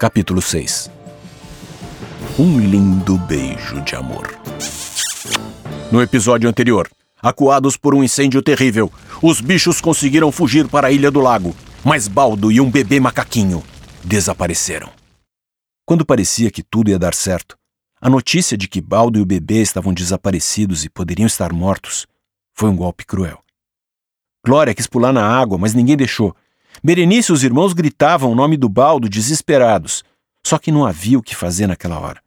Capítulo 6 Um lindo beijo de amor. No episódio anterior, acuados por um incêndio terrível, os bichos conseguiram fugir para a Ilha do Lago, mas Baldo e um bebê macaquinho desapareceram. Quando parecia que tudo ia dar certo, a notícia de que Baldo e o bebê estavam desaparecidos e poderiam estar mortos foi um golpe cruel. Glória quis pular na água, mas ninguém deixou, Berenice e os irmãos gritavam o nome do baldo desesperados, só que não havia o que fazer naquela hora.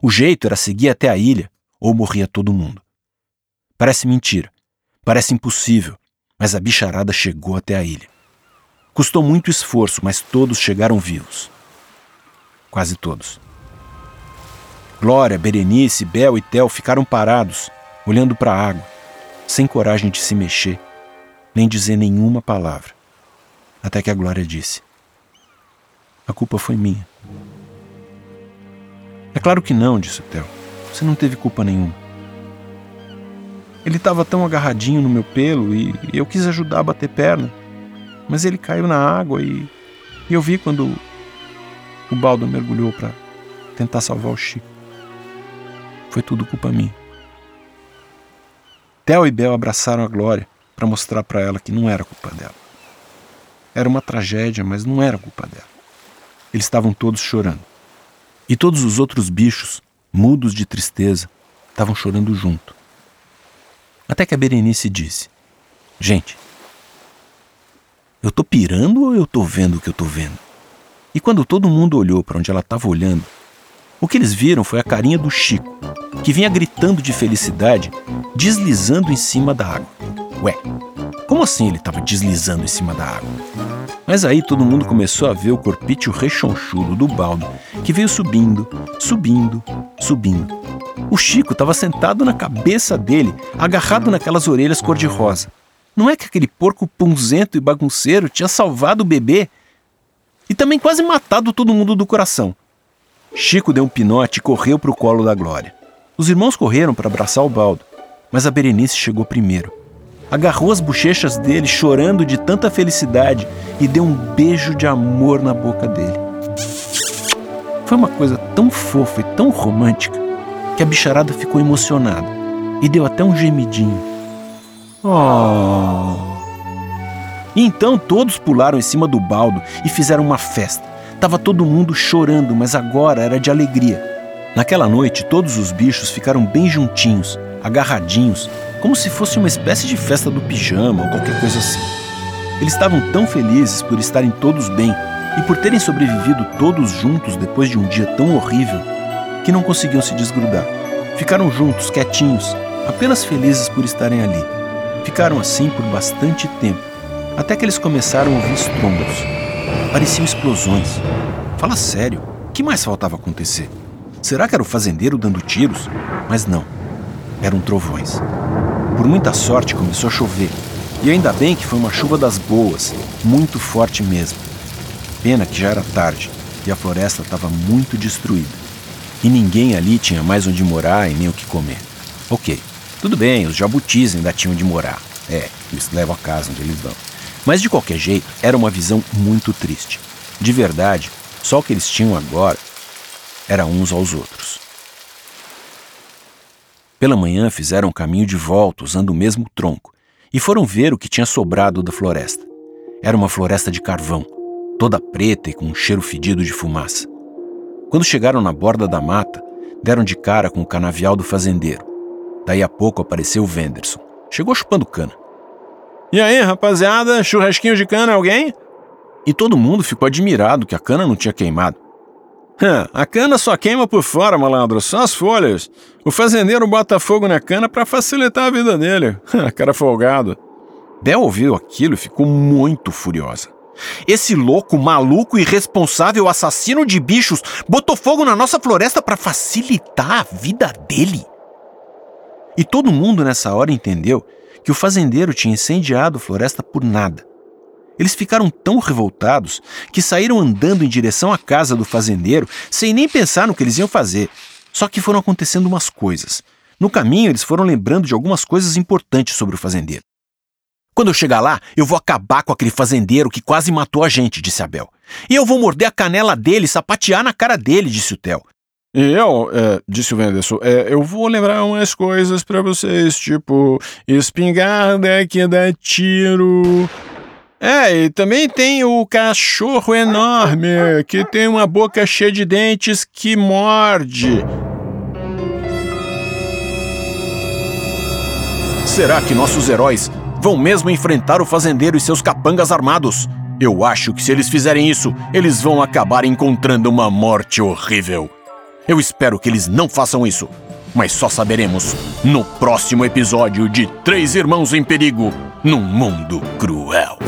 O jeito era seguir até a ilha ou morria todo mundo. Parece mentira, parece impossível, mas a bicharada chegou até a ilha. Custou muito esforço, mas todos chegaram vivos. Quase todos. Glória, Berenice, Bel e Tel ficaram parados, olhando para a água, sem coragem de se mexer, nem dizer nenhuma palavra. Até que a Glória disse: A culpa foi minha. É claro que não, disse o Theo. Você não teve culpa nenhuma. Ele estava tão agarradinho no meu pelo e eu quis ajudar a bater perna. Mas ele caiu na água e, e eu vi quando o baldo mergulhou para tentar salvar o Chico. Foi tudo culpa minha. Theo e Bel abraçaram a Glória para mostrar para ela que não era culpa dela. Era uma tragédia, mas não era culpa dela. Eles estavam todos chorando. E todos os outros bichos, mudos de tristeza, estavam chorando junto. Até que a Berenice disse: Gente, eu tô pirando ou eu tô vendo o que eu tô vendo? E quando todo mundo olhou para onde ela estava olhando, o que eles viram foi a carinha do Chico, que vinha gritando de felicidade, deslizando em cima da água. Ué, como assim ele estava deslizando em cima da água? Mas aí todo mundo começou a ver o corpício rechonchudo do baldo, que veio subindo, subindo, subindo. O Chico estava sentado na cabeça dele, agarrado naquelas orelhas cor-de-rosa. Não é que aquele porco punzento e bagunceiro tinha salvado o bebê? E também quase matado todo mundo do coração. Chico deu um pinote e correu para o colo da Glória. Os irmãos correram para abraçar o baldo, mas a Berenice chegou primeiro agarrou as bochechas dele, chorando de tanta felicidade, e deu um beijo de amor na boca dele. Foi uma coisa tão fofa e tão romântica que a bicharada ficou emocionada e deu até um gemidinho. Oh! E então todos pularam em cima do baldo e fizeram uma festa. Tava todo mundo chorando, mas agora era de alegria. Naquela noite, todos os bichos ficaram bem juntinhos, agarradinhos, como se fosse uma espécie de festa do pijama ou qualquer coisa assim. Eles estavam tão felizes por estarem todos bem e por terem sobrevivido todos juntos depois de um dia tão horrível que não conseguiam se desgrudar. Ficaram juntos, quietinhos, apenas felizes por estarem ali. Ficaram assim por bastante tempo, até que eles começaram a ouvir estrondos. Pareciam explosões. Fala sério, o que mais faltava acontecer? Será que era o fazendeiro dando tiros? Mas não, eram trovões. Por muita sorte começou a chover. E ainda bem que foi uma chuva das boas, muito forte mesmo. Pena que já era tarde e a floresta estava muito destruída. E ninguém ali tinha mais onde morar e nem o que comer. Ok, tudo bem, os jabutis ainda tinham onde morar. É, eles levam a casa onde eles vão. Mas de qualquer jeito, era uma visão muito triste. De verdade, só o que eles tinham agora era uns aos outros. Pela manhã fizeram o caminho de volta usando o mesmo tronco e foram ver o que tinha sobrado da floresta. Era uma floresta de carvão, toda preta e com um cheiro fedido de fumaça. Quando chegaram na borda da mata, deram de cara com o canavial do fazendeiro. Daí a pouco apareceu o Venderson. Chegou chupando cana. E aí, rapaziada, churrasquinho de cana, alguém? E todo mundo ficou admirado que a cana não tinha queimado a cana só queima por fora, malandro, só as folhas. O fazendeiro bota fogo na cana para facilitar a vida dele. Cara folgado. Bel ouviu aquilo e ficou muito furiosa. Esse louco, maluco, irresponsável, assassino de bichos botou fogo na nossa floresta para facilitar a vida dele. E todo mundo nessa hora entendeu que o fazendeiro tinha incendiado a floresta por nada. Eles ficaram tão revoltados que saíram andando em direção à casa do fazendeiro sem nem pensar no que eles iam fazer. Só que foram acontecendo umas coisas. No caminho, eles foram lembrando de algumas coisas importantes sobre o fazendeiro. Quando eu chegar lá, eu vou acabar com aquele fazendeiro que quase matou a gente, disse Abel. E eu vou morder a canela dele, sapatear na cara dele, disse o Theo. E eu, é, disse o Venderson, é, eu vou lembrar umas coisas para vocês, tipo espingarda que dá tiro. É, e também tem o cachorro enorme que tem uma boca cheia de dentes que morde. Será que nossos heróis vão mesmo enfrentar o fazendeiro e seus capangas armados? Eu acho que se eles fizerem isso, eles vão acabar encontrando uma morte horrível. Eu espero que eles não façam isso, mas só saberemos no próximo episódio de Três Irmãos em Perigo num Mundo Cruel.